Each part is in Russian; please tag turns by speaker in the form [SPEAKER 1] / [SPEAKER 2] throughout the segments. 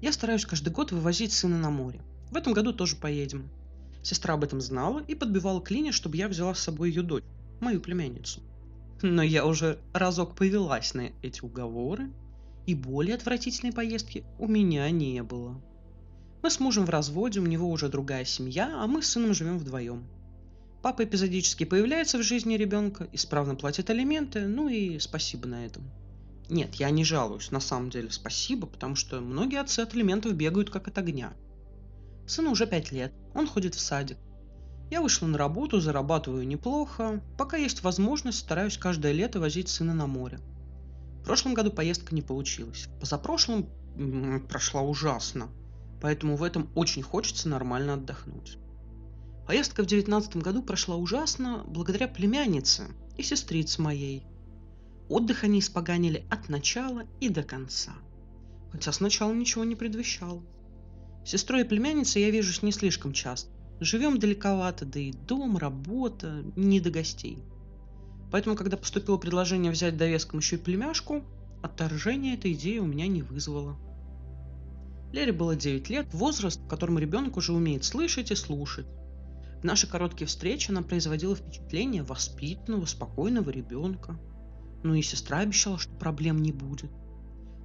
[SPEAKER 1] Я стараюсь каждый год вывозить сына на море. В этом году тоже поедем. Сестра об этом знала и подбивала к чтобы я взяла с собой ее дочь, мою племянницу. Но я уже разок повелась на эти уговоры, и более отвратительной поездки у меня не было. Мы с мужем в разводе, у него уже другая семья, а мы с сыном живем вдвоем. Папа эпизодически появляется в жизни ребенка, исправно платит алименты, ну и спасибо на этом. Нет, я не жалуюсь, на самом деле спасибо, потому что многие отцы от алиментов бегают как от огня. Сыну уже пять лет, он ходит в садик. Я вышла на работу, зарабатываю неплохо. Пока есть возможность, стараюсь каждое лето возить сына на море. В прошлом году поездка не получилась. Позапрошлом прошла ужасно. Поэтому в этом очень хочется нормально отдохнуть. Поездка в девятнадцатом году прошла ужасно благодаря племяннице и сестрице моей – Отдых они испоганили от начала и до конца. Хотя сначала ничего не предвещало. Сестрой и племянницей я вижусь не слишком часто. Живем далековато, да и дом, работа, не до гостей. Поэтому, когда поступило предложение взять довеском еще и племяшку, отторжение этой идеи у меня не вызвало. Лере было 9 лет, возраст, в котором ребенок уже умеет слышать и слушать. В наши короткие встречи она производила впечатление воспитанного, спокойного ребенка. Ну и сестра обещала, что проблем не будет.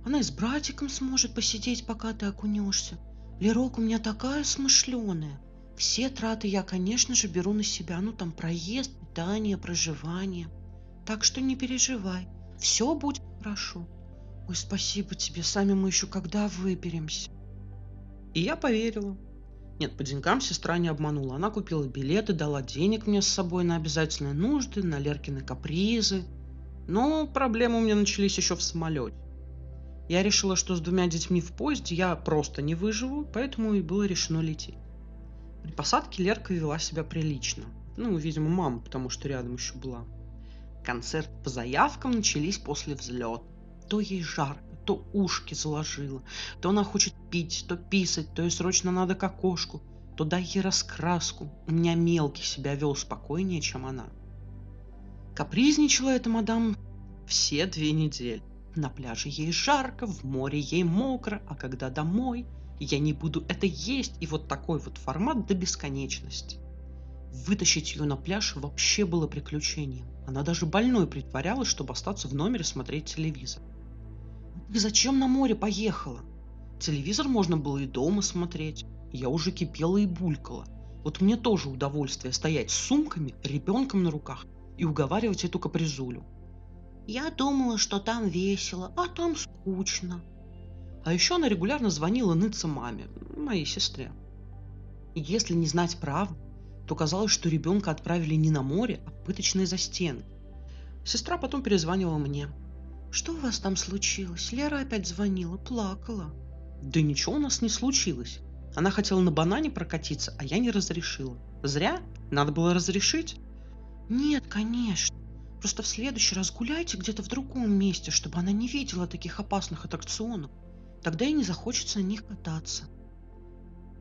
[SPEAKER 1] Она и с братиком сможет посидеть, пока ты окунешься. Лерок у меня такая смышленая. Все траты я, конечно же, беру на себя. Ну, там проезд, питание, проживание. Так что не переживай. Все будет хорошо. Ой, спасибо тебе. Сами мы еще когда выберемся. И я поверила. Нет, по деньгам сестра не обманула. Она купила билеты, дала денег мне с собой на обязательные нужды, на Леркины капризы – но проблемы у меня начались еще в самолете. Я решила, что с двумя детьми в поезде я просто не выживу, поэтому и было решено лететь. При посадке Лерка вела себя прилично. Ну, видимо, мама, потому что рядом еще была. Концерт по заявкам начались после взлета. То ей жарко, то ушки заложило, то она хочет пить, то писать, то ей срочно надо к окошку, то дай ей раскраску. У меня мелкий себя вел спокойнее, чем она. Капризничала эта мадам все две недели. На пляже ей жарко, в море ей мокро, а когда домой, я не буду это есть, и вот такой вот формат до бесконечности. Вытащить ее на пляж вообще было приключением. Она даже больной притворялась, чтобы остаться в номере смотреть телевизор. «Ты зачем на море поехала?» Телевизор можно было и дома смотреть. Я уже кипела и булькала. Вот мне тоже удовольствие стоять с сумками, ребенком на руках и уговаривать эту капризулю. Я думала, что там весело, а там скучно. А еще она регулярно звонила ныться маме, моей сестре. И если не знать правду, то казалось, что ребенка отправили не на море, а в пыточные застенки. Сестра потом перезванивала мне. «Что у вас там случилось? Лера опять звонила, плакала». «Да ничего у нас не случилось. Она хотела на банане прокатиться, а я не разрешила. Зря. Надо было разрешить. Нет, конечно. Просто в следующий раз гуляйте где-то в другом месте, чтобы она не видела таких опасных аттракционов. Тогда и не захочется на них кататься.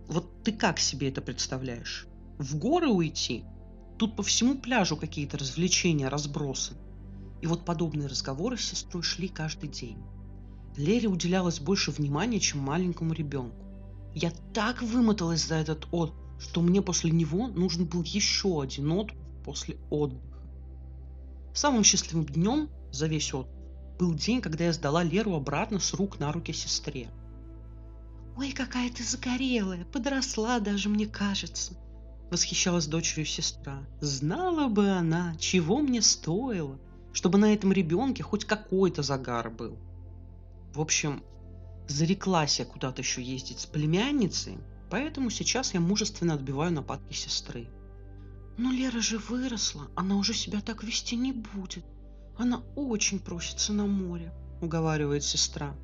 [SPEAKER 1] Вот ты как себе это представляешь? В горы уйти? Тут по всему пляжу какие-то развлечения разбросаны. И вот подобные разговоры с сестрой шли каждый день. Лере уделялось больше внимания, чем маленькому ребенку. Я так вымоталась за этот отпуск, что мне после него нужен был еще один отпуск после отдыха. Самым счастливым днем за весь отдых был день, когда я сдала Леру обратно с рук на руки сестре. «Ой, какая ты загорелая, подросла даже, мне кажется», — восхищалась дочерью сестра. «Знала бы она, чего мне стоило, чтобы на этом ребенке хоть какой-то загар был». В общем, зареклась я куда-то еще ездить с племянницей, поэтому сейчас я мужественно отбиваю нападки сестры. Но Лера же выросла, она уже себя так вести не будет. Она очень просится на море, уговаривает сестра.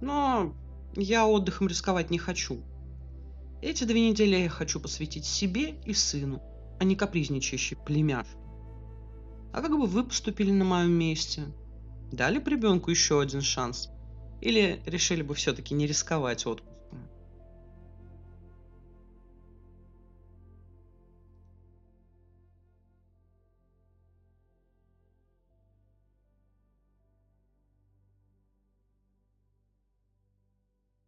[SPEAKER 1] Но я отдыхом рисковать не хочу. Эти две недели я хочу посвятить себе и сыну, а не капризничающей племяшке. А как бы вы поступили на моем месте? Дали бы ребенку еще один шанс? Или решили бы все-таки не рисковать отпуск?